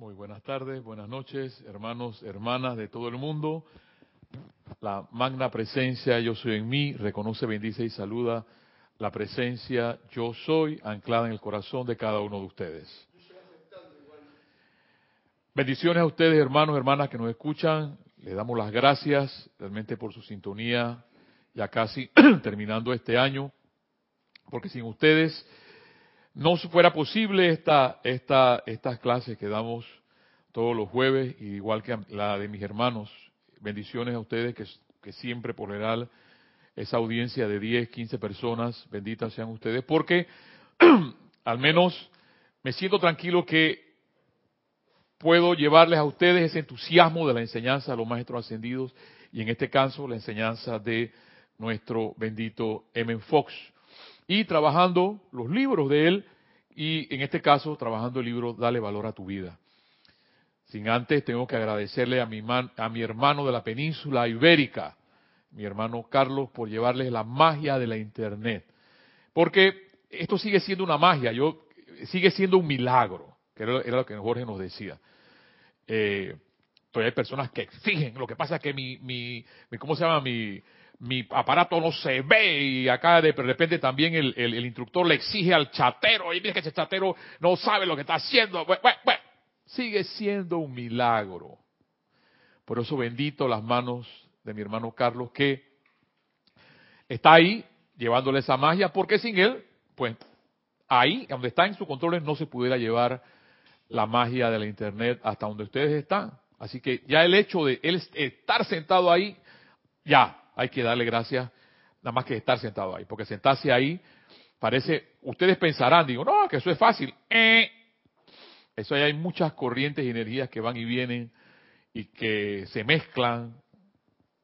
Muy buenas tardes, buenas noches, hermanos, hermanas de todo el mundo. La magna presencia yo soy en mí, reconoce, bendice y saluda la presencia yo soy anclada en el corazón de cada uno de ustedes. Bendiciones a ustedes, hermanos, hermanas que nos escuchan. Les damos las gracias realmente por su sintonía, ya casi terminando este año, porque sin ustedes no fuera posible esta, esta, estas clases que damos todos los jueves, igual que la de mis hermanos. Bendiciones a ustedes que, siempre por general esa audiencia de 10, 15 personas, benditas sean ustedes, porque al menos me siento tranquilo que puedo llevarles a ustedes ese entusiasmo de la enseñanza de los maestros ascendidos y en este caso la enseñanza de nuestro bendito M. Fox y trabajando los libros de él y en este caso trabajando el libro Dale valor a tu vida. Sin antes tengo que agradecerle a mi, a mi hermano de la península ibérica, mi hermano Carlos, por llevarles la magia de la Internet. Porque esto sigue siendo una magia, yo sigue siendo un milagro, que era, lo que Jorge nos decía. Eh, todavía hay personas que exigen, lo que pasa es que mi, mi ¿cómo se llama? Mi, mi aparato no se ve y acá de repente también el, el, instructor le exige al chatero y mira que ese chatero no sabe lo que está haciendo. Bueno, bueno, sigue siendo un milagro. Por eso bendito las manos de mi hermano Carlos que está ahí llevándole esa magia porque sin él, pues ahí donde está en su control no se pudiera llevar la magia de la internet hasta donde ustedes están. Así que ya el hecho de él estar sentado ahí, ya, hay que darle gracias nada más que estar sentado ahí, porque sentarse ahí parece, ustedes pensarán, digo, no, que eso es fácil. Eh, eso ahí hay muchas corrientes y energías que van y vienen y que se mezclan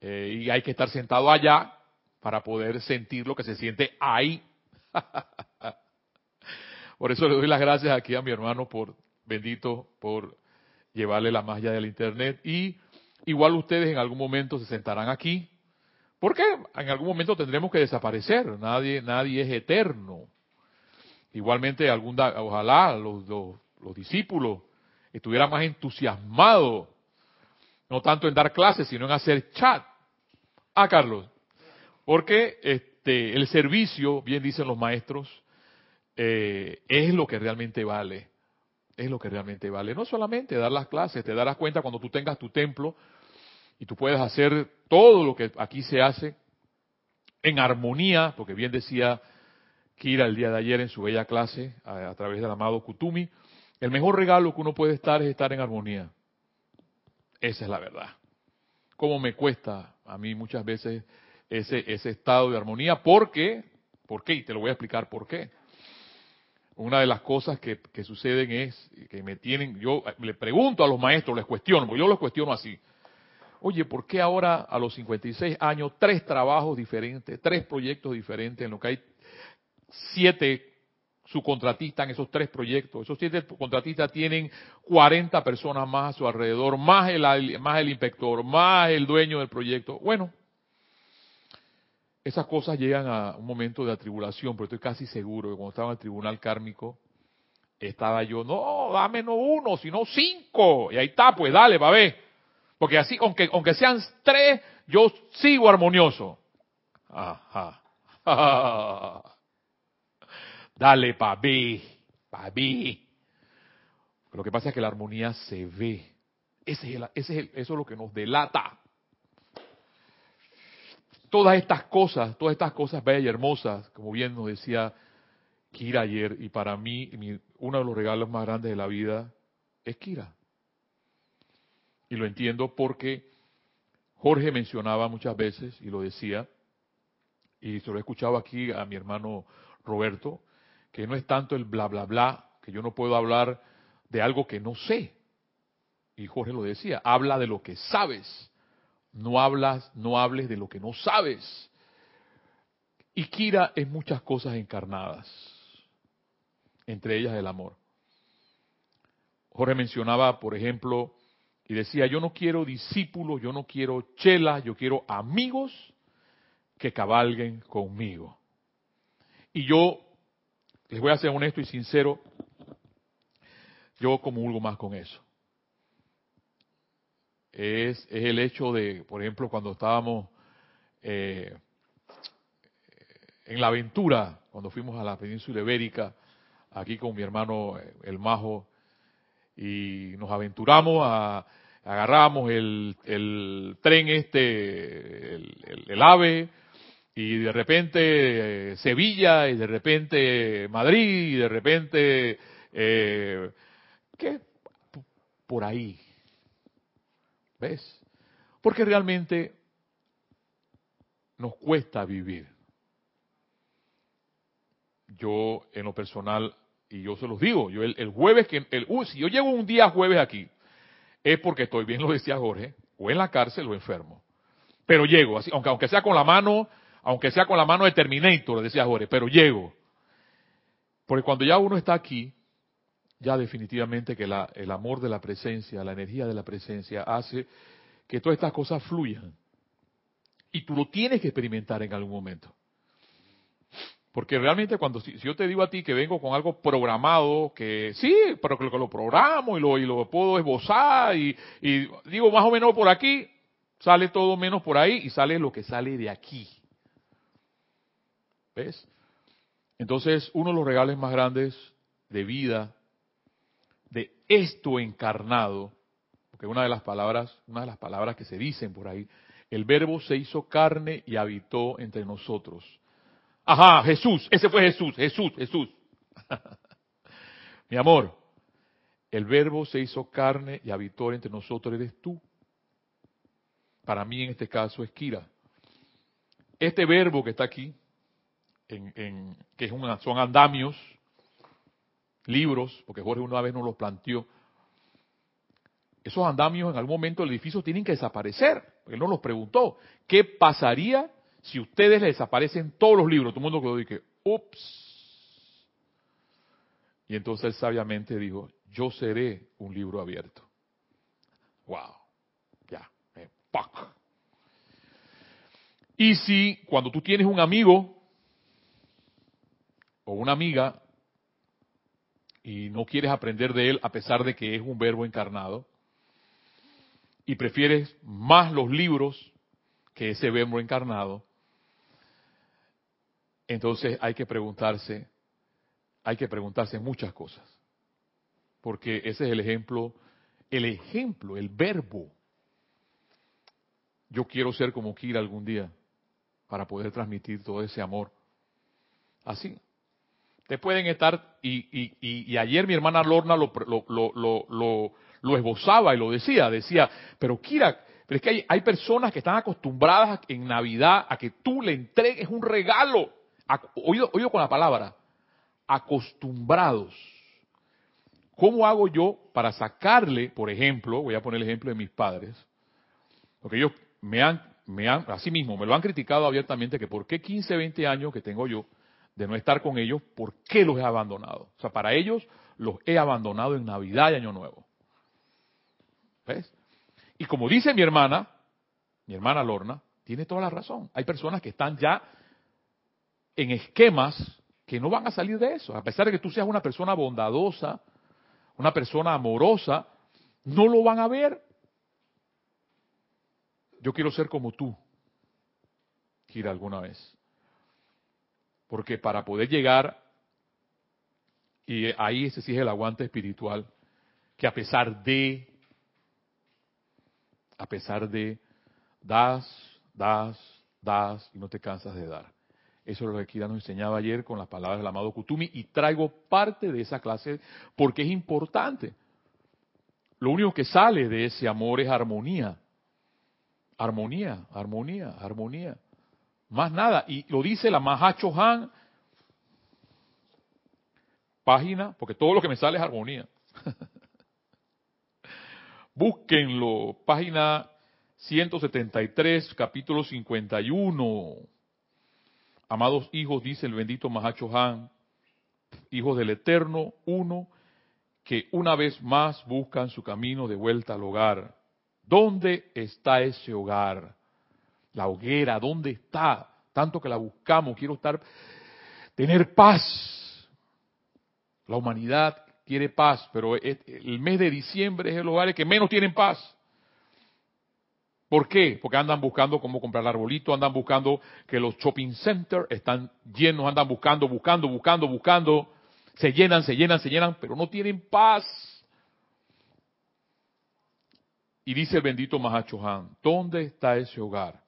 eh, y hay que estar sentado allá para poder sentir lo que se siente ahí. por eso le doy las gracias aquí a mi hermano por bendito por llevarle la magia del internet y igual ustedes en algún momento se sentarán aquí porque en algún momento tendremos que desaparecer, nadie, nadie es eterno. Igualmente, algún, ojalá los, los, discípulos estuvieran más entusiasmados, no tanto en dar clases, sino en hacer chat. Ah, Carlos, porque este, el servicio, bien dicen los maestros, eh, es lo que realmente vale. Es lo que realmente vale. No solamente dar las clases, te darás cuenta cuando tú tengas tu templo, y tú puedes hacer todo lo que aquí se hace en armonía, porque bien decía Kira el día de ayer en su bella clase a, través del amado Kutumi, el mejor regalo que uno puede estar es estar en armonía. Esa es la verdad. ¿Cómo me cuesta a mí muchas veces ese, ese estado de armonía? ¿Por qué? ¿Por qué? Y te lo voy a explicar por qué. Una de las cosas que, que suceden es que me tienen, yo le pregunto a los maestros, les cuestiono, porque yo los cuestiono así. Oye, ¿por qué ahora a los 56 años tres trabajos diferentes, tres proyectos diferentes, en lo que hay siete subcontratistas en esos tres proyectos? Esos siete contratistas tienen 40 personas más a su alrededor, más el, más el inspector, más el dueño del proyecto. Bueno, esas cosas llegan a un momento de atribulación, pero estoy casi seguro que cuando estaba en el tribunal kármico, estaba yo, no, dame no uno, sino cinco. Y ahí está, pues dale, va a ver. Porque así, aunque, aunque sean tres, yo sigo armonioso. Ajá. Dale, papi, papi. Lo que pasa es que la armonía se ve. Ese es ese es eso es lo que nos delata. Todas estas cosas, todas estas cosas bellas y hermosas, como bien nos decía Kira ayer, y para mí, uno de los regalos más grandes de la vida es Kira. Y lo entiendo porque Jorge mencionaba muchas veces, y lo decía, y se lo he escuchado aquí a mi hermano Roberto, que no es tanto el bla, bla, bla, que yo no puedo hablar de algo que no sé. Y Jorge lo decía, habla de lo que sabes, no hablas, no hables de lo que no sabes. Y Kira es muchas cosas encarnadas, entre ellas el amor. Jorge mencionaba, por ejemplo, y decía, yo no quiero discípulos, yo no quiero chelas, yo quiero amigos que cabalguen conmigo. Y yo, les voy a ser honesto y sincero, yo comulgo más con eso. es, es el hecho de, por ejemplo, cuando estábamos eh, en la aventura, cuando fuimos a la península ibérica, aquí con mi hermano eh, el Majo, y nos aventuramos a, agarramos el, el tren este, el, AVE, y de repente eh, Sevilla, y de repente Madrid, y de repente, eh, ¿qué? Por ahí. ¿Ves? Porque realmente nos cuesta vivir. Yo, en lo personal, y yo se los digo, yo el, jueves que, el, si yo llego un día jueves aquí, es porque estoy bien, lo decía Jorge, o en la cárcel o enfermo. Pero llego, así, aunque, aunque sea con la mano, aunque sea con la mano de Terminator, decía Jorge, pero llego. Porque cuando ya uno está aquí, ya definitivamente que la, el amor de la presencia, la energía de la presencia hace que todas estas cosas fluyan. Y tú lo tienes que experimentar en algún momento. Porque realmente cuando si, yo te digo a ti que vengo con algo programado, que sí, pero que lo, programo y lo, y lo puedo esbozar y, y digo más o menos por aquí, sale todo menos por ahí y sale lo que sale de aquí. ¿Ves? Entonces, uno de los regales más grandes de vida, de esto encarnado, porque una de las palabras, una de las palabras que se dicen por ahí, el verbo se hizo carne y habitó entre nosotros. Ajá, Jesús, ese fue Jesús, Jesús, Jesús. Mi amor, el verbo se hizo carne y habitó entre nosotros, eres tú. Para mí en este caso es Kira. Este verbo que está aquí, en, que es son andamios, libros, porque Jorge una vez nos los planteó, esos andamios en algún momento del edificio tienen que desaparecer. Él nos los preguntó. ¿Qué pasaría si ustedes les desaparecen todos los libros, todo el mundo quedó y que, ups. Y entonces él sabiamente dijo, yo seré un libro abierto. Wow, ya, eh, Y si cuando tú tienes un amigo o una amiga y no quieres aprender de él a pesar de que es un verbo encarnado, y prefieres más los libros que ese verbo encarnado, entonces hay que preguntarse, hay que preguntarse muchas cosas. Porque ese es el ejemplo, el ejemplo, el verbo. Yo quiero ser como Kira algún día para poder transmitir todo ese amor. Así. Te pueden estar, y, y, ayer mi hermana Lorna lo, lo, lo, lo, esbozaba y lo decía, decía, pero Kira, pero es que hay, hay personas que están acostumbradas en Navidad a que tú le entregues un regalo oído, con la palabra, acostumbrados. ¿Cómo hago yo para sacarle, por ejemplo, voy a poner el ejemplo de mis padres, porque ellos me han, me han, así mismo, me lo han criticado abiertamente, que por qué 15, 20 años que tengo yo de no estar con ellos, ¿por qué los he abandonado? O sea, para ellos los he abandonado en Navidad y Año Nuevo. ¿Ves? Y como dice mi hermana, mi hermana Lorna, tiene toda la razón. Hay personas que están ya en esquemas que no van a salir de eso. A pesar de que tú seas una persona bondadosa, una persona amorosa, no lo van a ver. Yo quiero ser como tú, Gira, alguna vez. Porque para poder llegar, y ahí se exige el aguante espiritual, que a pesar de, a pesar de, das, das, das, y no te cansas de dar. Eso es lo que Kira nos enseñaba ayer con las palabras del amado Kutumi y traigo parte de esa clase porque es importante. Lo único que sale de ese amor es armonía. Armonía, armonía, armonía. Más nada. Y lo dice la Mahacho Han, página, porque todo lo que me sale es armonía. Búsquenlo, página 173, capítulo 51. Amados hijos, dice el bendito Mahacho Han, hijos del Eterno, uno, que una vez más buscan su camino de vuelta al hogar. ¿Dónde está ese hogar? La hoguera, ¿dónde está? Tanto que la buscamos, quiero estar, tener paz. La humanidad quiere paz, pero el mes de diciembre es el hogar que menos tienen paz. ¿Por qué? Porque andan buscando cómo comprar arbolito, andan buscando que los shopping centers están llenos, andan buscando, buscando, buscando, buscando, se llenan, se llenan, se llenan, pero no tienen paz. Y dice el bendito Mahacho Han, ¿dónde está ese hogar?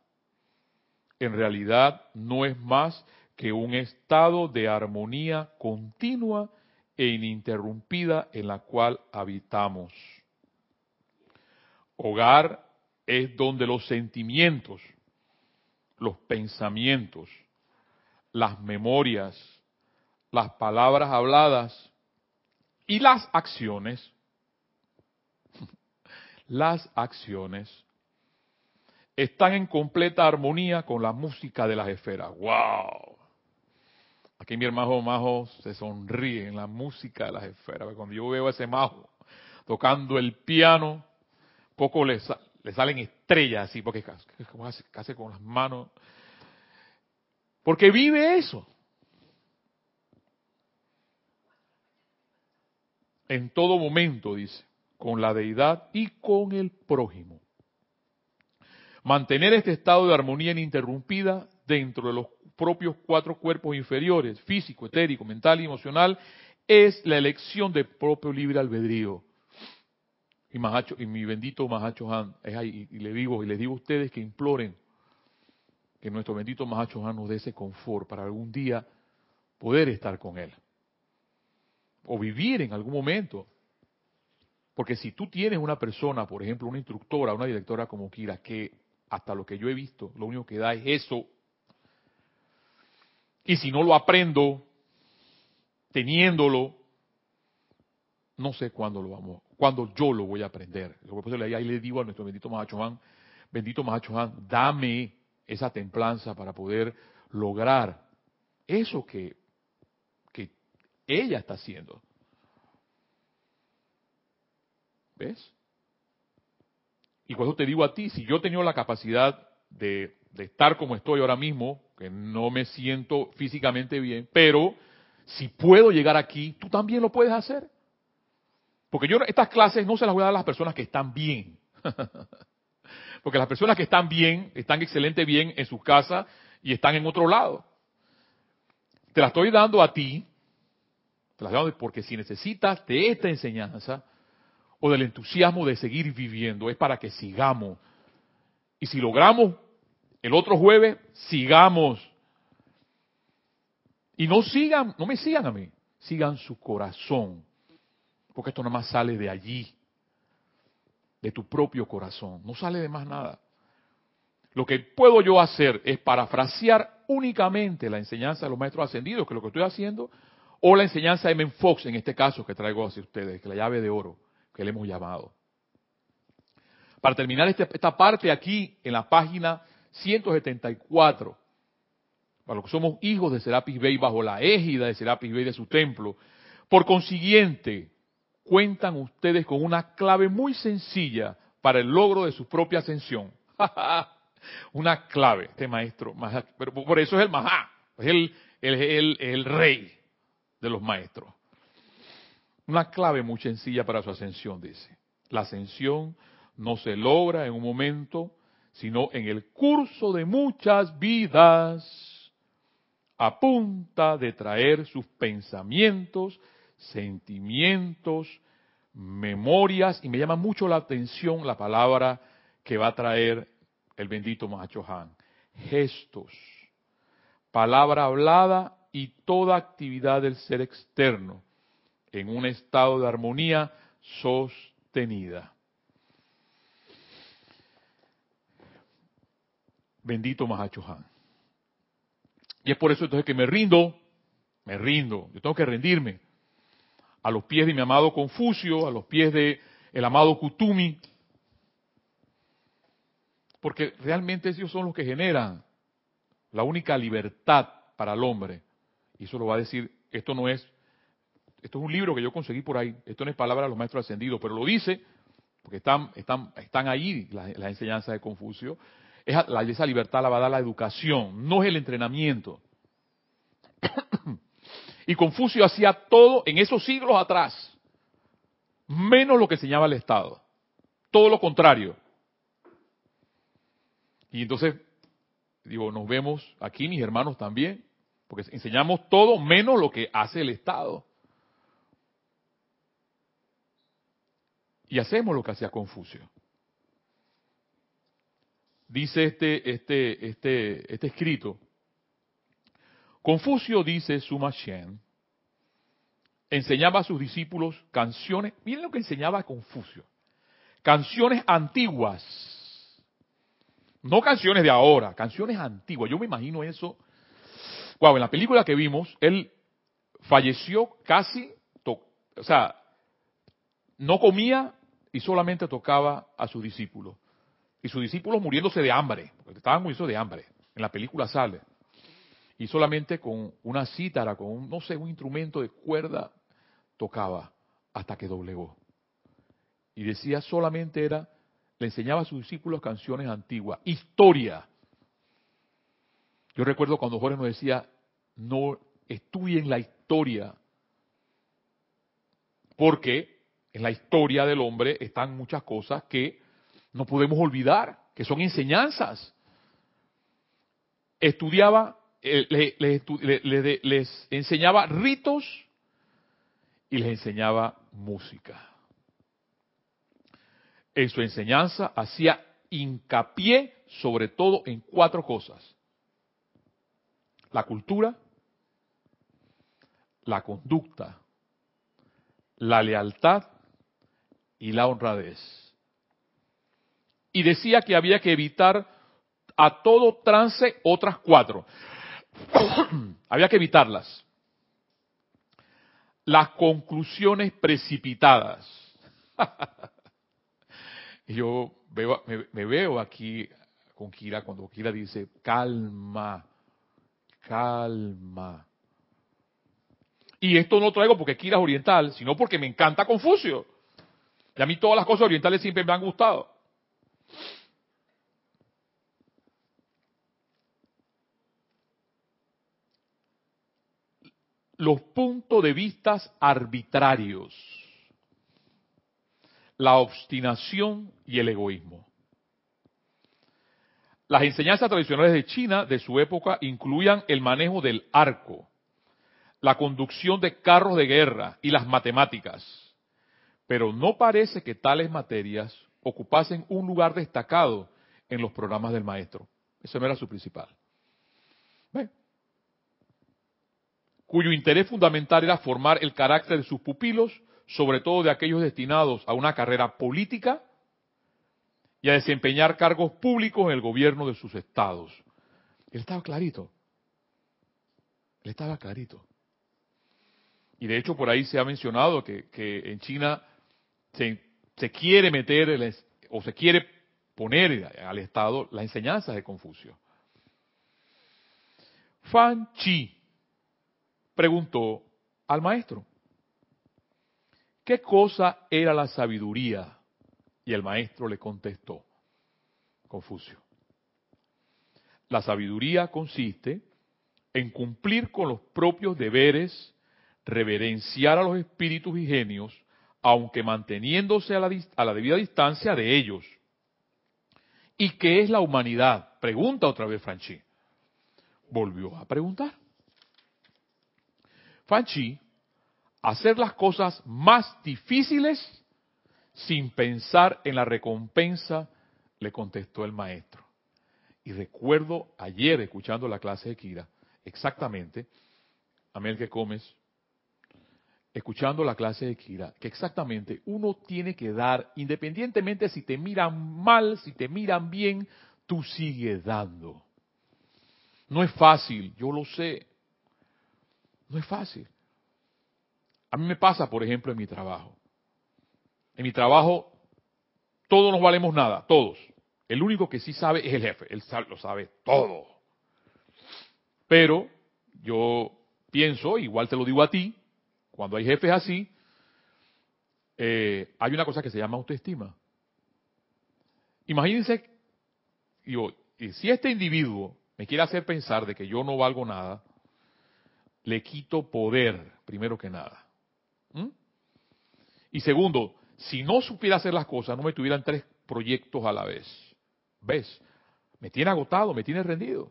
En realidad no es más que un estado de armonía continua e ininterrumpida en la cual habitamos. Hogar es donde los sentimientos, los pensamientos, las memorias, las palabras habladas y las acciones, las acciones están en completa armonía con la música de las esferas. ¡Wow! Aquí mi hermano Majo se sonríe en la música de las esferas. Cuando yo veo a ese Majo tocando el piano, poco le, le salen estrellas así, porque hace, hace con las manos. Porque vive eso. En todo momento, dice, con la deidad y con el prójimo. Mantener este estado de armonía ininterrumpida dentro de los propios cuatro cuerpos inferiores, físico, etérico, mental y emocional, es la elección del propio libre albedrío. Y, Mahacho, y mi bendito Mahacho Han, es ahí, y, le digo, y les digo a ustedes que imploren que nuestro bendito Mahacho Han nos dé ese confort para algún día poder estar con él. O vivir en algún momento. Porque si tú tienes una persona, por ejemplo, una instructora, una directora como Kira, que hasta lo que yo he visto, lo único que da es eso, y si no lo aprendo teniéndolo, no sé cuándo lo vamos, cuándo yo lo voy a aprender. Ahí le digo a nuestro bendito Mahachohan, bendito Mahachohan, dame esa templanza para poder lograr eso que, que ella está haciendo. ¿Ves? Y cuando te digo a ti, si yo he tenido la capacidad de, de estar como estoy ahora mismo, que no me siento físicamente bien, pero si puedo llegar aquí, tú también lo puedes hacer. Porque yo estas clases no se las voy a dar a las personas que están bien. Porque las personas que están bien, están excelente bien en su casa y están en otro lado. Te la estoy dando a ti, te la estoy dando porque si necesitas de esta enseñanza o del entusiasmo de seguir viviendo, es para que sigamos. Y si logramos el otro jueves, sigamos. Y no sigan, no me sigan a mí, sigan su corazón porque esto nada más sale de allí, de tu propio corazón, no sale de más nada. Lo que puedo yo hacer es parafrasear únicamente la enseñanza de los maestros ascendidos, que es lo que estoy haciendo, o la enseñanza de Men Fox, en este caso que traigo hacia ustedes, que la llave de oro, que le hemos llamado. Para terminar este, esta parte aquí, en la página 174, para los que somos hijos de Serapis Bey bajo la égida de Serapis Bey de su templo, por consiguiente, cuentan ustedes con una clave muy sencilla para el logro de su propia ascensión. una clave, este maestro, pero por eso es el Mahá, es el, el, el rey de los maestros. Una clave muy sencilla para su ascensión, dice. La ascensión no se logra en un momento, sino en el curso de muchas vidas, a punta de traer sus pensamientos, sentimientos, memorias, y me llama mucho la atención la palabra que va a traer el bendito Mahacho Han. Gestos, palabra hablada y toda actividad del ser externo en un estado de armonía sostenida. Bendito Mahacho Han. Y es por eso entonces que me rindo, me rindo, yo tengo que rendirme a los pies de mi amado Confucio, a los pies de el amado Kutumi, porque realmente ellos son los que generan la única libertad para el hombre. Y eso lo va a decir, esto no es, esto es un libro que yo conseguí por ahí, esto no es palabra de los maestros ascendidos, pero lo dice, porque están, están, están ahí las, enseñanzas de Confucio, es, esa libertad la va a dar la educación, no es el entrenamiento. Y Confucio hacía todo en esos siglos atrás, menos lo que enseñaba el Estado. Todo lo contrario. Y entonces, digo, nos vemos aquí, mis hermanos también, porque enseñamos todo menos lo que hace el Estado. Y hacemos lo que hacía Confucio. Dice este, este, este, este escrito, Confucio dice Suma enseñaba a sus discípulos canciones, miren lo que enseñaba Confucio, canciones antiguas, no canciones de ahora, canciones antiguas. Yo me imagino eso. Wow, en la película que vimos, él falleció casi, o sea, no comía y solamente tocaba a sus discípulos. Y sus discípulos muriéndose de hambre, porque estaban muriendo de hambre. En la película sale. Y solamente con una cítara, con un, no sé, un instrumento de cuerda, tocaba hasta que doblegó. Y decía solamente era, le enseñaba a sus discípulos canciones antiguas, historia. Yo recuerdo cuando Jorge nos decía, no estudien la historia, porque en la historia del hombre están muchas cosas que no podemos olvidar, que son enseñanzas. Estudiaba, eh, les enseñaba ritos y les enseñaba música. En su enseñanza hacía hincapié sobre todo en cuatro cosas. La cultura, la conducta, la lealtad y la honradez. Y decía que había que evitar a todo trance otras cuatro. había que evitarlas. Las conclusiones precipitadas. Yo veo, me, veo aquí con Kira cuando Kira dice, calma, calma. Y esto no traigo porque Kira es oriental, sino porque me encanta Confucio. Y a mí todas las cosas orientales siempre me han gustado. Los puntos de vista arbitrarios, la obstinación y el egoísmo. Las enseñanzas tradicionales de China de su época incluían el manejo del arco, la conducción de carros de guerra y las matemáticas pero no parece que tales materias ocupasen un lugar destacado en los programas del maestro. Eso no era su principal. Cuyo interés fundamental era formar el carácter de sus pupilos, sobre todo de aquellos destinados a una carrera política y a desempeñar cargos públicos en el gobierno de sus estados. Él estaba clarito. Él estaba clarito. Y de hecho por ahí se ha mencionado que, en China se, quiere meter o se quiere poner al Estado la enseñanza de Confucio. Fan Chi preguntó al maestro, ¿qué cosa era la sabiduría? Y el maestro le contestó, Confucio, la sabiduría consiste en cumplir con los propios deberes, reverenciar a los espíritus y genios, aunque manteniéndose a la, debida distancia de ellos. ¿Y qué es la humanidad? Pregunta otra vez Franchi. Volvió a preguntar. Franchi, hacer las cosas más difíciles sin pensar en la recompensa, le contestó el maestro. Y recuerdo ayer escuchando la clase de Kira, exactamente, Amel que comes, escuchando la clase de Kira, que exactamente uno tiene que dar, independientemente si te miran mal, si te miran bien, tú sigues dando. No es fácil, yo lo sé. No es fácil. A mí me pasa, por ejemplo, en mi trabajo. En mi trabajo, todos nos valemos nada, todos. El único que sí sabe es el jefe, él lo sabe todo. Pero yo pienso, igual te lo digo a ti, cuando hay jefes así, eh, hay una cosa que se llama autoestima. Imagínense, digo, si este individuo me quiere hacer pensar de que yo no valgo nada, le quito poder, primero que nada. ¿Mm? Y segundo, si no supiera hacer las cosas, no me tuvieran tres proyectos a la vez. ¿Ves? me tiene agotado, me tiene rendido.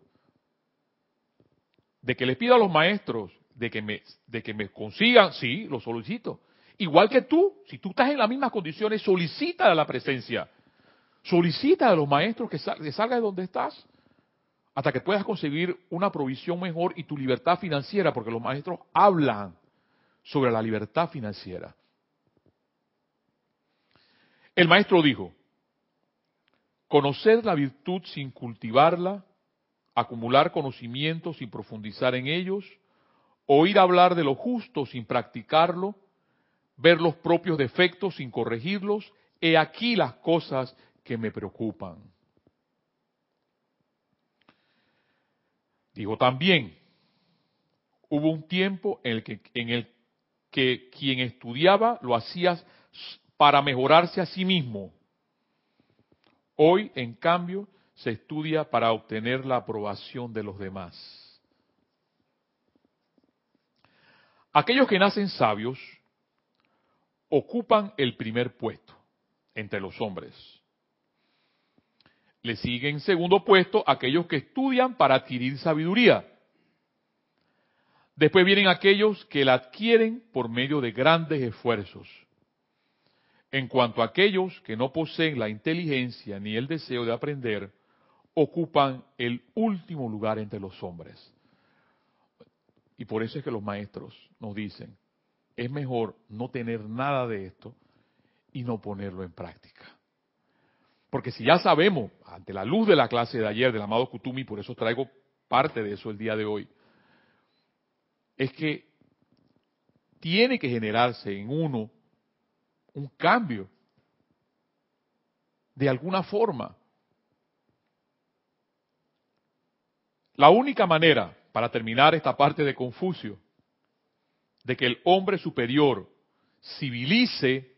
De que les pido a los maestros de que me, de que me consigan, sí, lo solicito. Igual que tú, si tú estás en las mismas condiciones, solicita la presencia. Solicita a los maestros que, salgas salga de donde estás hasta que puedas conseguir una provisión mejor y tu libertad financiera, porque los maestros hablan sobre la libertad financiera. El maestro dijo, conocer la virtud sin cultivarla, acumular conocimientos sin profundizar en ellos, oír hablar de lo justo sin practicarlo, ver los propios defectos sin corregirlos, he aquí las cosas que me preocupan. Digo también, hubo un tiempo en el que, en el que quien estudiaba lo hacía para mejorarse a sí mismo. Hoy, en cambio, se estudia para obtener la aprobación de los demás. Aquellos que nacen sabios ocupan el primer puesto entre los hombres. Le siguen en segundo puesto aquellos que estudian para adquirir sabiduría. Después vienen aquellos que la adquieren por medio de grandes esfuerzos. En cuanto a aquellos que no poseen la inteligencia ni el deseo de aprender, ocupan el último lugar entre los hombres. Y por eso es que los maestros nos dicen, es mejor no tener nada de esto y no ponerlo en práctica. Porque si ya sabemos, ante la luz de la clase de ayer del amado Kutumi, por eso traigo parte de eso el día de hoy, es que tiene que generarse en uno un cambio de alguna forma. La única manera, para terminar esta parte de Confucio, de que el hombre superior civilice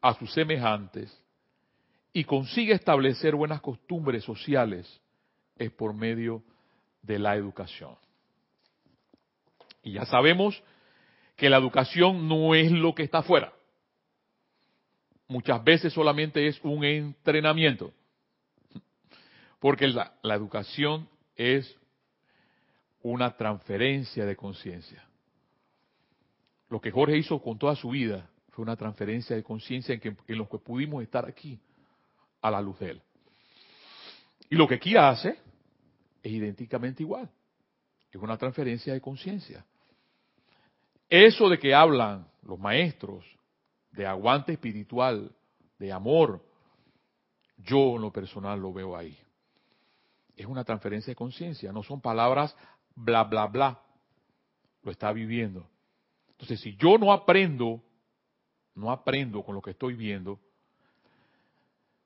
a sus semejantes y consiga establecer buenas costumbres sociales es por medio de la educación. Y ya sabemos que la educación no es lo que está afuera. Muchas veces solamente es un entrenamiento. Porque la, la educación es una transferencia de conciencia. Lo que Jorge hizo con toda su vida fue una transferencia de conciencia en, en los que pudimos estar aquí a la luz de él. Y lo que aquí hace es idénticamente igual. Es una transferencia de conciencia. Eso de que hablan los maestros de aguante espiritual, de amor, yo en lo personal lo veo ahí. Es una transferencia de conciencia, no son palabras bla, bla, bla. Lo está viviendo. Entonces, si yo no aprendo, no aprendo con lo que estoy viendo,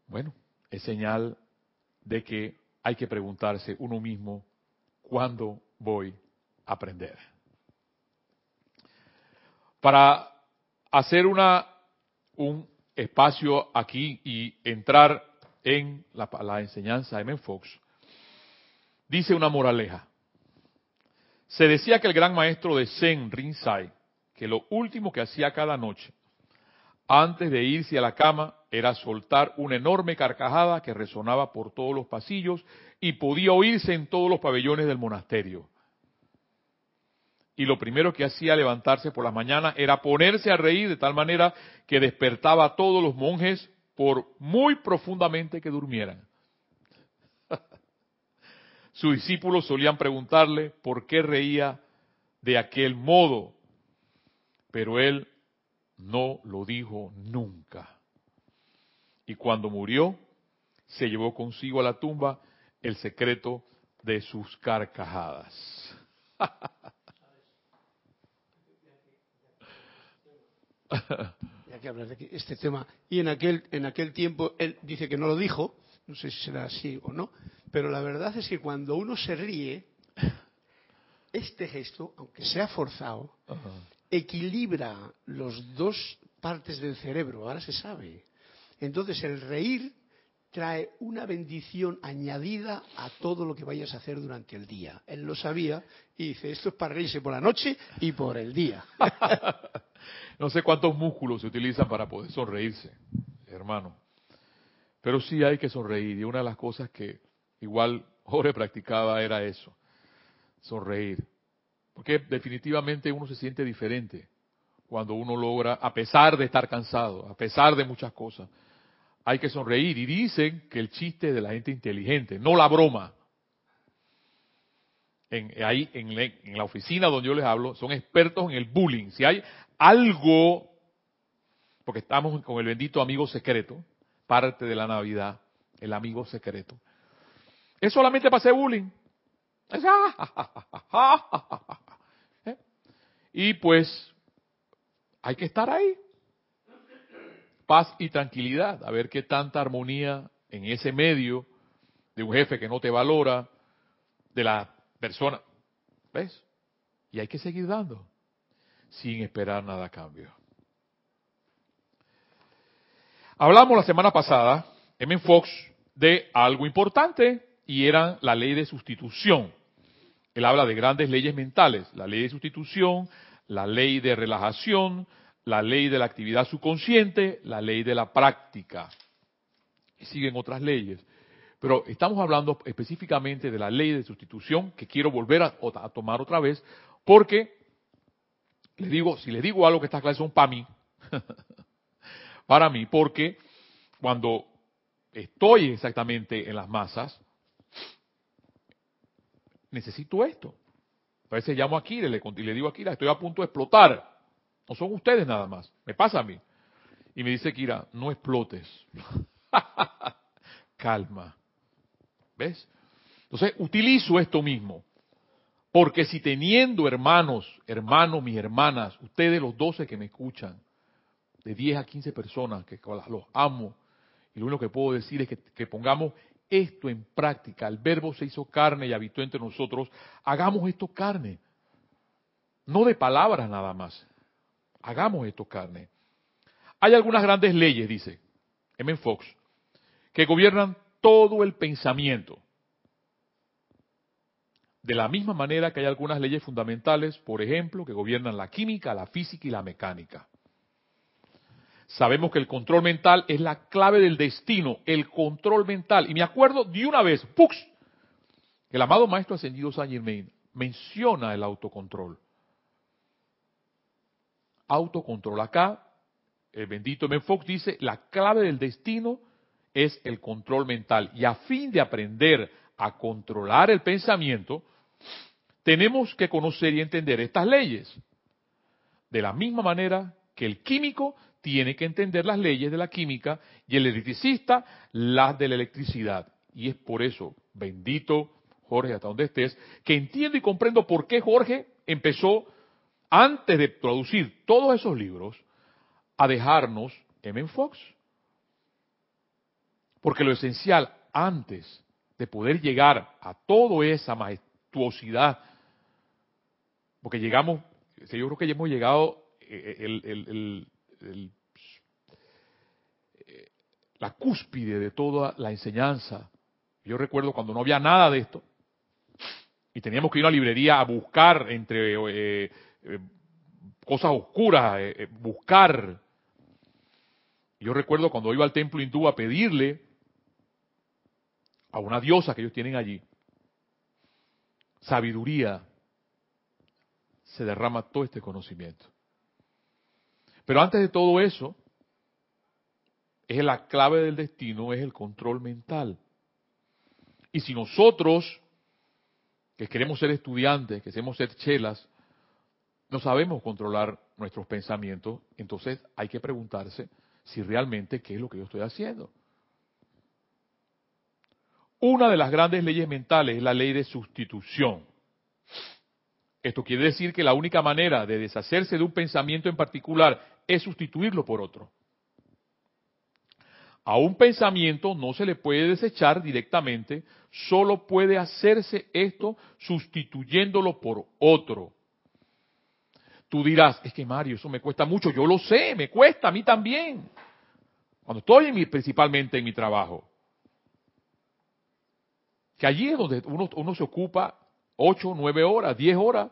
bueno, es señal de que hay que preguntarse uno mismo, ¿cuándo voy a aprender? Para hacer una, un espacio aquí y entrar en la, enseñanza de M. Fox, dice una moraleja. Se decía que el gran maestro de Zen, Rinzai, que lo último que hacía cada noche, antes de irse a la cama, era soltar una enorme carcajada que resonaba por todos los pasillos y podía oírse en todos los pabellones del monasterio. Y lo primero que hacía levantarse por la mañana era ponerse a reír de tal manera que despertaba a todos los monjes por muy profundamente que durmieran. Sus discípulos solían preguntarle por qué reía de aquel modo, pero él no lo dijo nunca. Y cuando murió, se llevó consigo a la tumba el secreto de sus carcajadas. Ya que hablas de este tema, y en aquel, en aquel tiempo él dice que no lo dijo, no sé si será así o no, pero la verdad es que cuando uno se ríe, este gesto, aunque sea forzado, equilibra los dos partes del cerebro, ahora se sabe. Entonces el reír trae una bendición añadida a todo lo que vayas a hacer durante el día. Él lo sabía y dice, esto es para reírse por la noche y por el día. no sé cuántos músculos se utilizan para poder sonreírse, hermano. Pero sí hay que sonreír. Y una de las cosas que igual Jorge practicaba era eso, sonreír. Porque definitivamente uno se siente diferente cuando uno logra, a pesar de estar cansado, a pesar de muchas cosas, hay que sonreír. Y dicen que el chiste es de la gente inteligente, no la broma. En, ahí en, la oficina donde yo les hablo, son expertos en el bullying. Si hay algo, porque estamos con el bendito amigo secreto, parte de la Navidad, el amigo secreto. Es solamente para hacer bullying. Y pues hay que estar ahí. Paz y tranquilidad, a ver qué tanta armonía en ese medio de un jefe que no te valora, de la persona. ¿Ves? Y hay que seguir dando, sin esperar nada a cambio. Hablamos la semana pasada, M. Fox, de algo importante y era la ley de sustitución. Él habla de grandes leyes mentales, la ley de sustitución, la ley de relajación, la ley de la actividad subconsciente, la ley de la práctica. Siguen otras leyes. Pero estamos hablando específicamente de la ley de sustitución, que quiero volver a, tomar otra vez, porque les digo, si les digo algo que estas clases son para mí, para mí, porque cuando estoy exactamente en las masas, necesito esto. A veces llamo a Kira y le, digo a Kira, estoy a punto de explotar. No son ustedes nada más, me pasa a mí. Y me dice Kira, no explotes. Calma. ¿Ves? Entonces utilizo esto mismo. Porque si teniendo hermanos, hermanos, mis hermanas, ustedes los 12 que me escuchan, de 10 a 15 personas que los amo, y lo único que puedo decir es que, que pongamos esto en práctica. El verbo se hizo carne y habitó entre nosotros. Hagamos esto carne. No de palabras nada más. Hagamos esto carne. Hay algunas grandes leyes, dice M. Fox, que gobiernan todo el pensamiento. De la misma manera que hay algunas leyes fundamentales, por ejemplo, que gobiernan la química, la física y la mecánica. Sabemos que el control mental es la clave del destino, el control mental. Y me acuerdo de una vez, ¡pux! El amado Maestro Ascendido Saint Germain menciona el autocontrol. Autocontrol. Acá, el bendito Menfox dice, la clave del destino es el control mental. Y a fin de aprender a controlar el pensamiento, tenemos que conocer y entender estas leyes. De la misma manera que el químico tiene que entender las leyes de la química y el electricista las de la electricidad. Y es por eso, bendito Jorge, hasta donde estés, que entiendo y comprendo por qué Jorge empezó, antes de producir todos esos libros, a dejarnos M. Fox. Porque lo esencial, antes de poder llegar a toda esa majestuosidad, porque llegamos, yo creo que ya hemos llegado, eh, el, eh, la cúspide de toda la enseñanza. Yo recuerdo cuando no había nada de esto y teníamos que ir a una librería a buscar entre eh, eh, cosas oscuras, buscar. Yo recuerdo cuando iba al templo hindú a pedirle a una diosa que ellos tienen allí sabiduría, se derrama todo este conocimiento. Pero antes de todo eso, es la clave del destino, es el control mental. Y si nosotros, que queremos ser estudiantes, que queremos ser chelas, no sabemos controlar nuestros pensamientos, entonces hay que preguntarse si realmente qué es lo que yo estoy haciendo. Una de las grandes leyes mentales es la ley de sustitución. Esto quiere decir que la única manera de deshacerse de un pensamiento en particular es sustituirlo por otro. A un pensamiento no se le puede desechar directamente, solo puede hacerse esto sustituyéndolo por otro. Tú dirás, es que Mario, eso me cuesta mucho, yo lo sé, me cuesta a mí también. Cuando estoy en mi, principalmente en mi trabajo. Que allí es donde uno, uno se ocupa ocho, nueve horas, diez horas,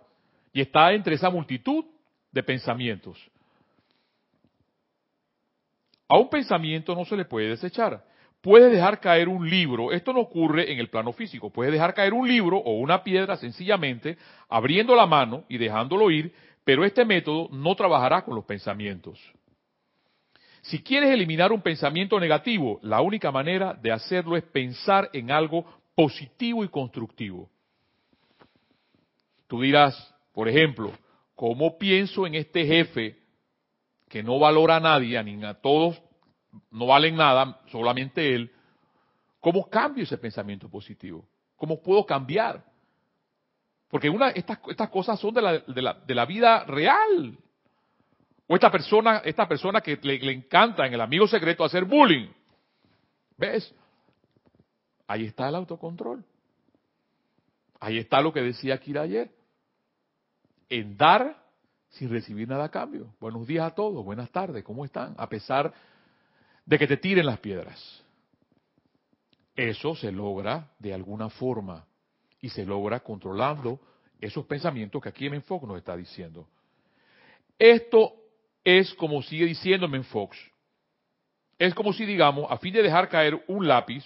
y está entre esa multitud de pensamientos. A un pensamiento no se le puede desechar. puedes dejar caer un libro, esto no ocurre en el plano físico, puedes dejar caer un libro o una piedra sencillamente abriendo la mano y dejándolo ir, pero este método no trabajará con los pensamientos. Si quieres eliminar un pensamiento negativo, la única manera de hacerlo es pensar en algo positivo y constructivo. Tú dirás, por ejemplo, ¿cómo pienso en este jefe que no valora a nadie, ni a todos no valen nada, solamente él? ¿Cómo cambio ese pensamiento positivo? ¿Cómo puedo cambiar? Porque una, estas, cosas son de la, de, la, de la vida real. O esta persona, esta persona que le, le encanta en el amigo secreto hacer bullying. ¿Ves? Ahí está el autocontrol. Ahí está lo que decía Kira ayer en dar sin recibir nada a cambio. Buenos días a todos, buenas tardes, ¿cómo están? A pesar de que te tiren las piedras. Eso se logra de alguna forma y se logra controlando esos pensamientos que aquí Menfox nos está diciendo. Esto es como sigue diciendo Menfox. Es como si, digamos, a fin de dejar caer un lápiz,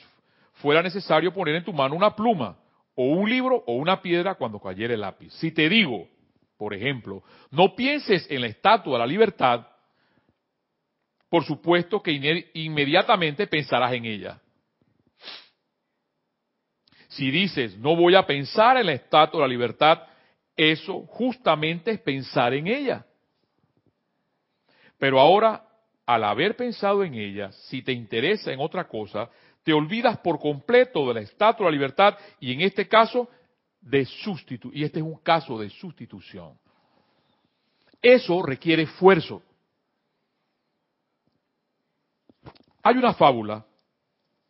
fuera necesario poner en tu mano una pluma, o un libro, o una piedra cuando cayera el lápiz. Si te digo, por ejemplo, no pienses en la estatua de la libertad, por supuesto que inmediatamente pensarás en ella. Si dices, no voy a pensar en la estatua de la libertad, eso justamente es pensar en ella. Pero ahora, al haber pensado en ella, si te interesa en otra cosa, te olvidas por completo de la estatua de la libertad y en este caso de sustitución. Y este es un caso de sustitución. Eso requiere esfuerzo. Hay una fábula,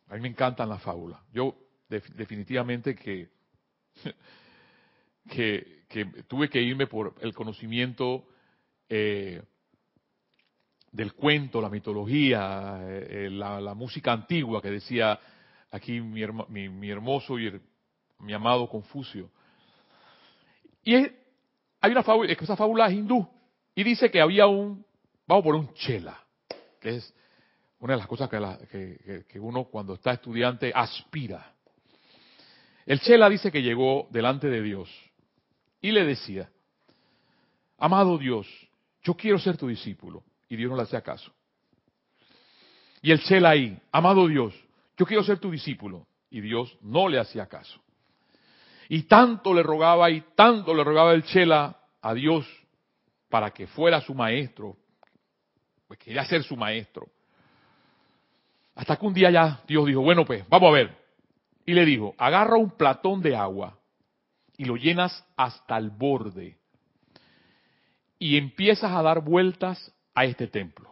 a mí me encantan las fábulas. Yo definitivamente que, que, tuve que irme por el conocimiento eh, del cuento, la mitología, eh, la, la, música antigua que decía aquí mi, mi, hermoso y mi amado Confucio. Y hay una fábula, esa fábula es hindú, y dice que había un, vamos por un chela, que es una de las cosas que, la, que, que, uno cuando está estudiante aspira. El chela dice que llegó delante de Dios y le decía, amado Dios, yo quiero ser tu discípulo. Y Dios no le hacía caso. Y el chela ahí, amado Dios, yo quiero ser tu discípulo. Y Dios no le hacía caso. Y tanto le rogaba y tanto le rogaba el Chela a Dios para que fuera su maestro. Pues quería ser su maestro. Hasta que un día ya Dios dijo, bueno pues, vamos a ver. Y le dijo, agarra un platón de agua y lo llenas hasta el borde. Y empiezas a dar vueltas a este templo.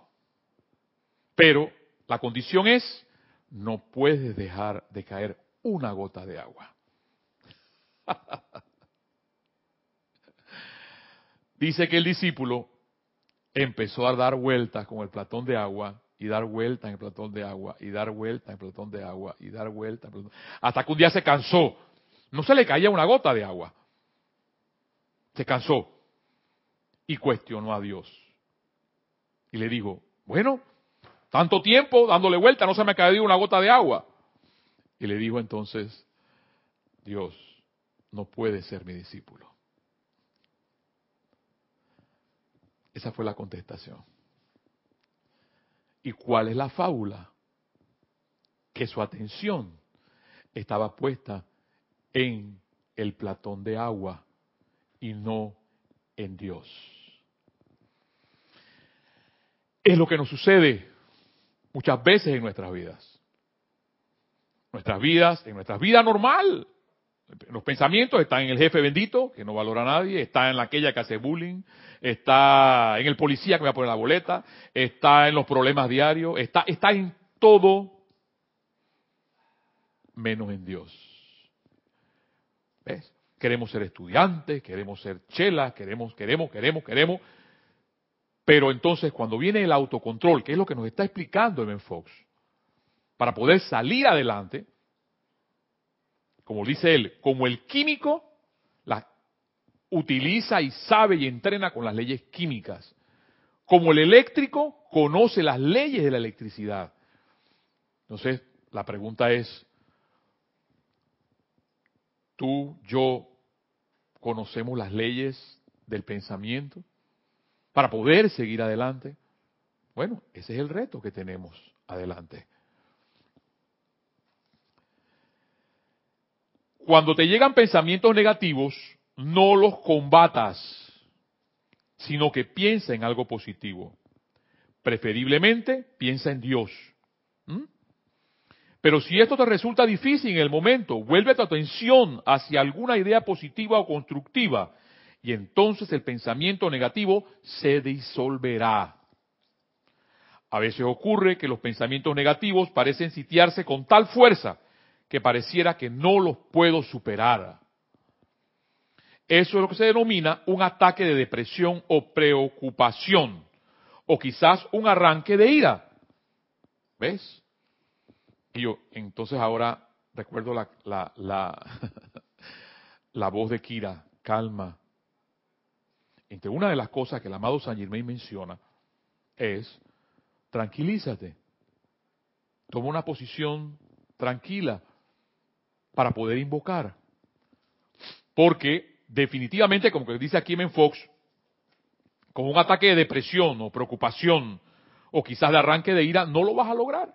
Pero la condición es, no puedes dejar de caer una gota de agua. Dice que el discípulo empezó a dar vueltas con el platón de agua y dar vueltas en el platón de agua y dar vueltas en el platón de agua y dar vueltas hasta que un día se cansó. No se le caía una gota de agua. Se cansó y cuestionó a Dios. Y le dijo, bueno, tanto tiempo dándole vuelta, no se me ha caído una gota de agua. Y le dijo entonces, Dios, no puede ser mi discípulo. Esa fue la contestación. ¿Y cuál es la fábula? Que su atención estaba puesta en el platón de agua y no en Dios. Es lo que nos sucede muchas veces en nuestras vidas. Nuestras vidas, en nuestra vida normal, los pensamientos están en el jefe bendito, que no valora a nadie, está en aquella que hace bullying, está en el policía que me va a poner la boleta, está en los problemas diarios, está, está en todo menos en Dios. ¿Ves? Queremos ser estudiantes, queremos ser chelas, queremos, queremos, queremos, queremos. Pero entonces cuando viene el autocontrol, que es lo que nos está explicando Evan Fox, para poder salir adelante, como dice él, como el químico la utiliza y sabe y entrena con las leyes químicas. Como el eléctrico conoce las leyes de la electricidad. Entonces, la pregunta es, ¿tú, yo, conocemos las leyes del pensamiento para poder seguir adelante? Bueno, ese es el reto que tenemos adelante. Cuando te llegan pensamientos negativos, no los combatas, sino que piensa en algo positivo. Preferiblemente, piensa en Dios. ¿Mm? Pero si esto te resulta difícil en el momento, vuelve tu atención hacia alguna idea positiva o constructiva y entonces el pensamiento negativo se disolverá. A veces ocurre que los pensamientos negativos parecen sitiarse con tal fuerza que pareciera que no los puedo superar. Eso es lo que se denomina un ataque de depresión o preocupación, o quizás un arranque de ira. ¿Ves? Y yo, entonces ahora recuerdo la, la, la, la voz de Kira, calma. Entre una de las cosas que el amado San Germain menciona es, tranquilízate, toma una posición tranquila para poder invocar. Porque definitivamente, como que dice aquí Men Fox, con un ataque de depresión o preocupación o quizás de arranque de ira, no lo vas a lograr.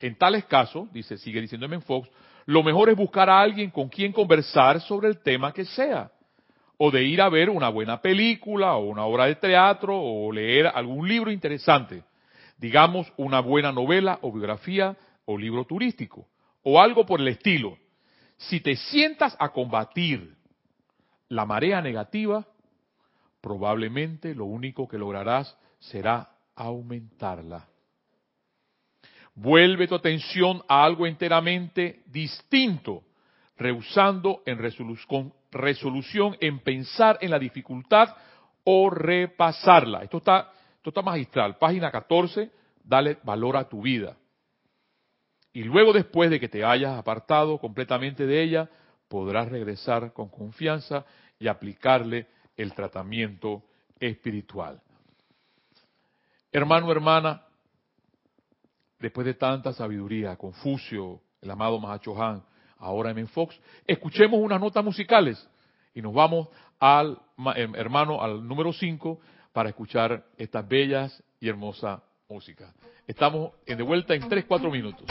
En tales casos, dice, sigue diciendo Men Fox, lo mejor es buscar a alguien con quien conversar sobre el tema que sea. O de ir a ver una buena película o una obra de teatro o leer algún libro interesante. Digamos, una buena novela o biografía o libro turístico. O algo por el estilo. Si te sientas a combatir la marea negativa, probablemente lo único que lograrás será aumentarla. Vuelve tu atención a algo enteramente distinto, rehusando en con resolución en pensar en la dificultad o repasarla. Esto está, magistral. Página 14, dale valor a tu vida. Y luego después de que te hayas apartado completamente de ella, podrás regresar con confianza y aplicarle el tratamiento espiritual. Hermano, hermana, después de tanta sabiduría, Confucio, el amado Mahacho Han, ahora en Fox, escuchemos unas notas musicales y nos vamos al, em, hermano, al número 5 para escuchar estas bellas y hermosas músicas. Estamos de vuelta en 3-4 minutos.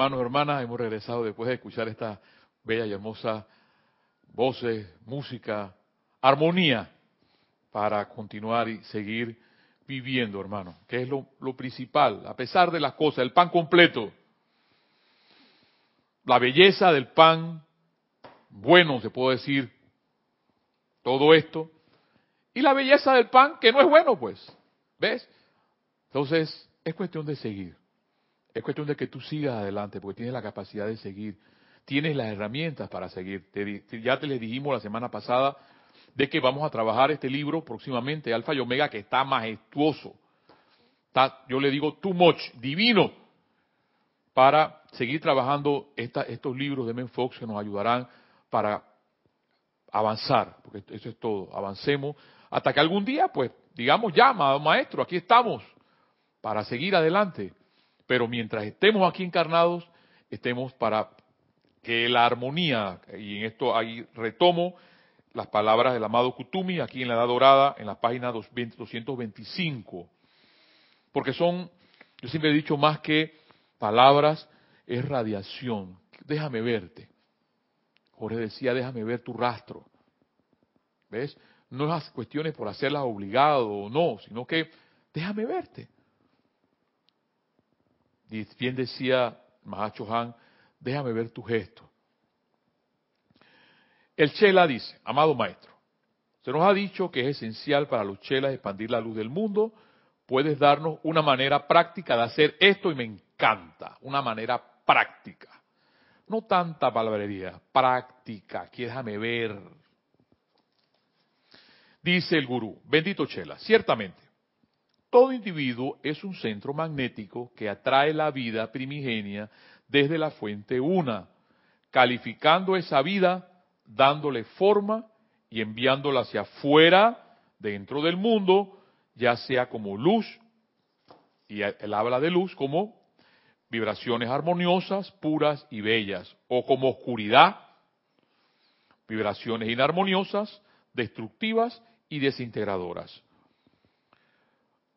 Hermanos, hermanas, hemos regresado después de escuchar esta bella y hermosa voces, música, armonía para continuar y seguir viviendo, hermano, que es lo, lo principal, a pesar de las cosas, el pan completo, la belleza del pan, bueno, se puede decir, todo esto, y la belleza del pan que no es bueno, pues, ¿ves? Entonces, es cuestión de seguir, es cuestión de que tú sigas adelante, porque tienes la capacidad de seguir, tienes las herramientas para seguir. ya te les dijimos la semana pasada de que vamos a trabajar este libro próximamente, Alfa y Omega, que está majestuoso. Está, yo le digo, too much, divino, para seguir trabajando estos libros de Men Fox que nos ayudarán para avanzar, porque eso es todo, avancemos, hasta que algún día, pues, digamos ya, maestro, aquí estamos, para seguir adelante. Pero mientras estemos aquí encarnados, estemos para que la armonía, y en esto ahí retomo las palabras del amado Kutumi, aquí en la Edad Dorada, en la página 225, porque son, yo siempre he dicho, más que palabras, es radiación. Déjame verte. Jorge decía, déjame ver tu rastro. ¿Ves? No las cuestiones por hacerlas obligado o no, sino que déjame verte. Bien decía Mahacho Han, déjame ver tu gesto. El Chela dice, amado maestro, se nos ha dicho que es esencial para los Chelas expandir la luz del mundo. Puedes darnos una manera práctica de hacer esto y me encanta, una manera práctica. No tanta palabrería, práctica, que déjame ver. Dice el gurú, bendito Chela, ciertamente, todo individuo es un centro magnético que atrae la vida primigenia desde la fuente una, calificando esa vida, dándole forma y enviándola hacia afuera, dentro del mundo, ya sea como luz, y él habla de luz como vibraciones armoniosas, puras y bellas, o como oscuridad, vibraciones inarmoniosas, destructivas y desintegradoras.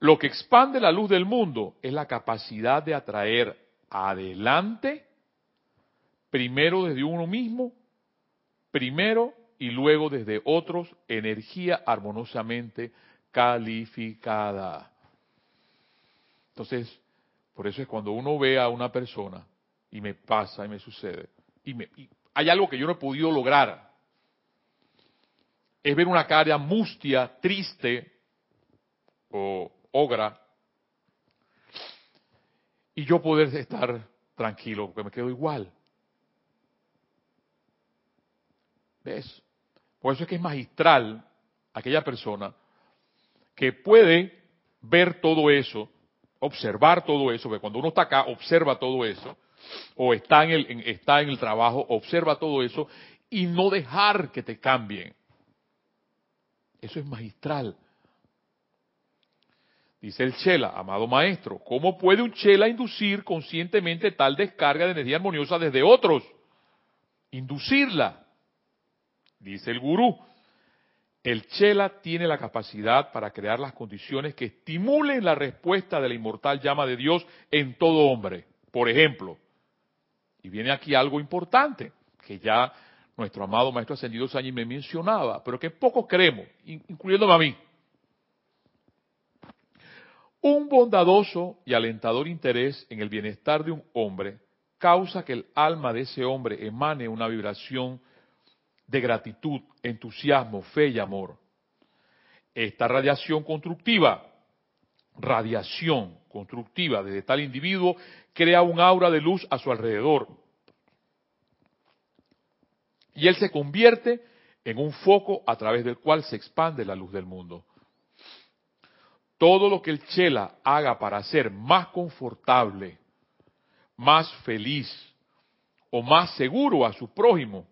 Lo que expande la luz del mundo es la capacidad de atraer adelante, primero desde uno mismo, primero y luego desde otros, energía armoniosamente calificada. Entonces, por eso es cuando uno ve a una persona, y me pasa y me sucede, y, me, hay algo que yo no he podido lograr, es ver una cara mustia, triste o ogra, y yo poder estar tranquilo, porque me quedo igual. ¿Ves? Por eso es que es magistral aquella persona que puede ver todo eso, observar todo eso, porque cuando uno está acá, observa todo eso, o está en el, está en el trabajo, observa todo eso, y no dejar que te cambien. Eso es magistral. Dice el Chela, amado maestro, ¿cómo puede un Chela inducir conscientemente tal descarga de energía armoniosa desde otros? Inducirla. Dice el gurú, el Chela tiene la capacidad para crear las condiciones que estimulen la respuesta de la inmortal llama de Dios en todo hombre. Por ejemplo, y viene aquí algo importante, que ya nuestro amado Maestro Ascendido Sáñez me mencionaba, pero que pocos creemos, incluyéndome a mí. Un bondadoso y alentador interés en el bienestar de un hombre causa que el alma de ese hombre emane una vibración de gratitud, entusiasmo, fe y amor. Esta radiación constructiva, radiación constructiva desde tal individuo, crea un aura de luz a su alrededor. Y él se convierte en un foco a través del cual se expande la luz del mundo todo lo que el chela haga para ser más confortable, más feliz o más seguro a su prójimo,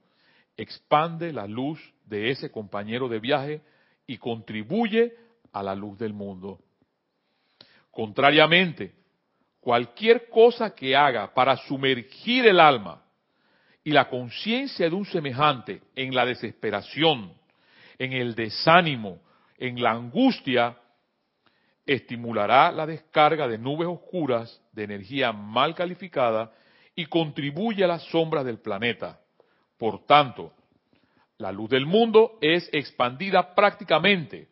expande la luz de ese compañero de viaje y contribuye a la luz del mundo. Contrariamente, cualquier cosa que haga para sumergir el alma y la conciencia de un semejante en la desesperación, en el desánimo, en la angustia, estimulará la descarga de nubes oscuras de energía mal calificada y contribuye a las sombras del planeta. Por tanto, la luz del mundo es expandida prácticamente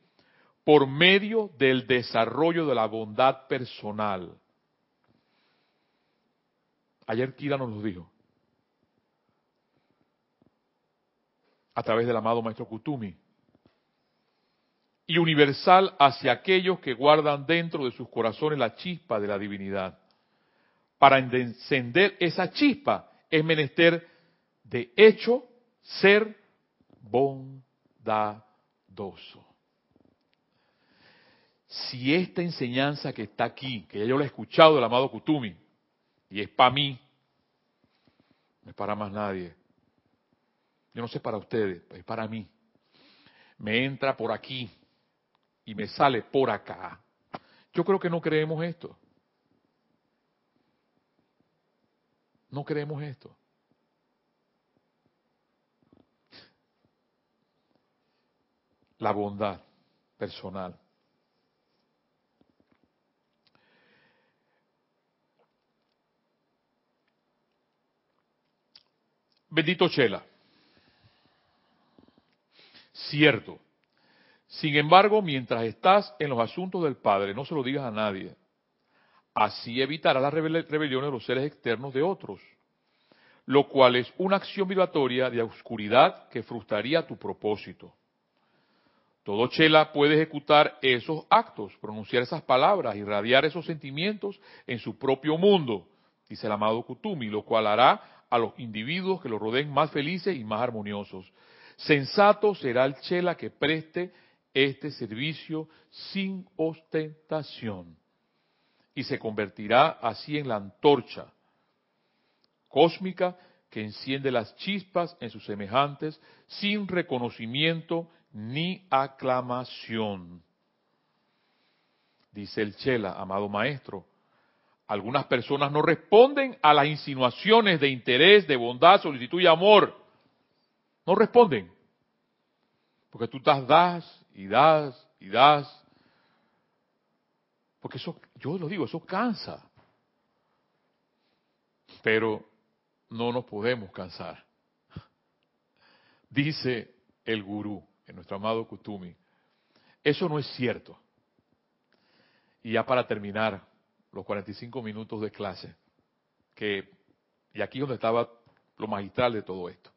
por medio del desarrollo de la bondad personal. Ayer Kira nos lo dijo. A través del amado Maestro Kutumi. Y universal hacia aquellos que guardan dentro de sus corazones la chispa de la divinidad. Para encender esa chispa es menester de hecho ser bondadoso. Si esta enseñanza que está aquí, que yo la he escuchado del amado Kutumi, y es para mí, no es para más nadie. Yo no sé para ustedes, es para mí. Me entra por aquí y me sale por acá. Yo creo que no creemos esto. No creemos esto. La bondad personal. Bendito Chela. Cierto. Sin embargo, mientras estás en los asuntos del Padre, no se lo digas a nadie. Así evitará las rebeliones de los seres externos de otros, lo cual es una acción vibratoria de oscuridad que frustraría tu propósito. Todo Chela puede ejecutar esos actos, pronunciar esas palabras, irradiar esos sentimientos en su propio mundo, dice el amado Kutumi, lo cual hará a los individuos que lo rodeen más felices y más armoniosos. Sensato será el chela que preste este servicio sin ostentación y se convertirá así en la antorcha cósmica que enciende las chispas en sus semejantes sin reconocimiento ni aclamación. Dice el Chela, amado maestro, algunas personas no responden a las insinuaciones de interés, de bondad, solicitud y amor. No responden. Porque tú das, das y das y das. Porque eso, yo lo digo, eso cansa. Pero no nos podemos cansar. Dice el gurú, en nuestro amado Kutumi, eso no es cierto. Y ya para terminar, los 45 minutos de clase, que, y aquí es donde estaba lo magistral de todo esto.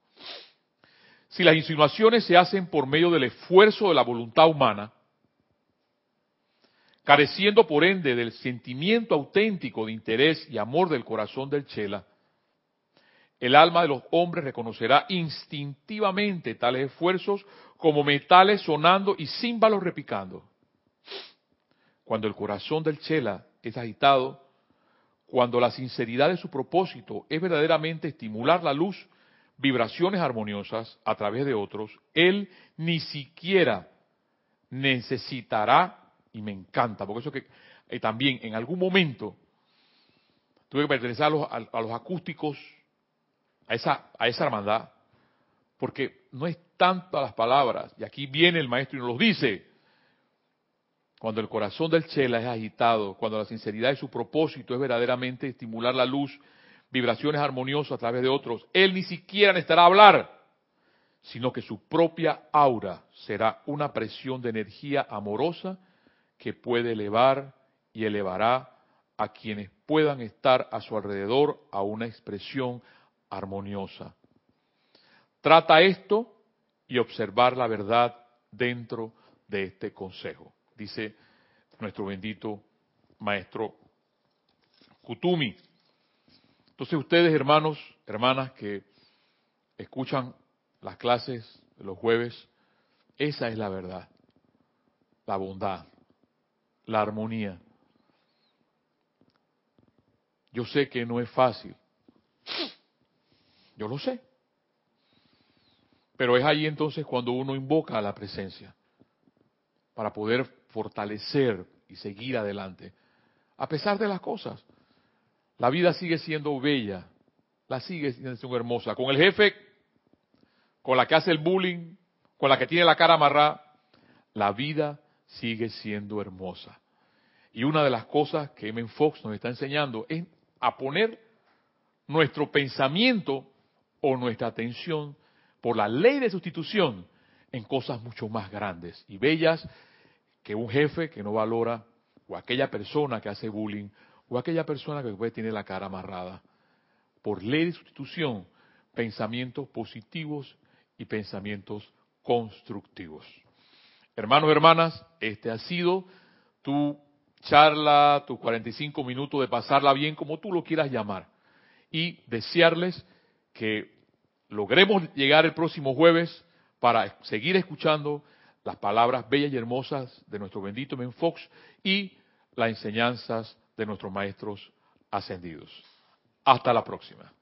Si las insinuaciones se hacen por medio del esfuerzo de la voluntad humana, careciendo por ende del sentimiento auténtico de interés y amor del corazón del Chela, el alma de los hombres reconocerá instintivamente tales esfuerzos como metales sonando y címbalos repicando. Cuando el corazón del Chela es agitado, cuando la sinceridad de su propósito es verdaderamente estimular la luz, vibraciones armoniosas a través de otros, él ni siquiera necesitará, y me encanta, porque eso que eh, también en algún momento tuve que pertenecer a los, a los acústicos, a esa, a esa hermandad, porque no es tanto las palabras, y aquí viene el maestro y nos lo dice, cuando el corazón del Chela es agitado, cuando la sinceridad de su propósito es verdaderamente estimular la luz, vibraciones armoniosas a través de otros, él ni siquiera necesitará hablar, sino que su propia aura será una presión de energía amorosa que puede elevar y elevará a quienes puedan estar a su alrededor a una expresión armoniosa. Trata esto y observar la verdad dentro de este consejo dice nuestro bendito maestro Kutumi. Entonces ustedes, hermanos, hermanas que escuchan las clases los jueves, esa es la verdad, la bondad, la armonía. Yo sé que no es fácil, yo lo sé, pero es ahí entonces cuando uno invoca a la presencia para poder fortalecer y seguir adelante. A pesar de las cosas, la vida sigue siendo bella, la sigue siendo hermosa. Con el jefe, con la que hace el bullying, con la que tiene la cara amarrada, la vida sigue siendo hermosa. Y una de las cosas que M. Fox nos está enseñando es a poner nuestro pensamiento o nuestra atención por la ley de sustitución en cosas mucho más grandes y bellas que un jefe que no valora o aquella persona que hace bullying o aquella persona que después tiene la cara amarrada. Por ley de sustitución, pensamientos positivos y pensamientos constructivos. Hermanos hermanas, este ha sido tu charla, tus 45 minutos de pasarla bien, como tú lo quieras llamar. Y desearles que logremos llegar el próximo jueves para seguir escuchando las palabras bellas y hermosas de nuestro bendito Men Fox y las enseñanzas de nuestros maestros ascendidos. Hasta la próxima.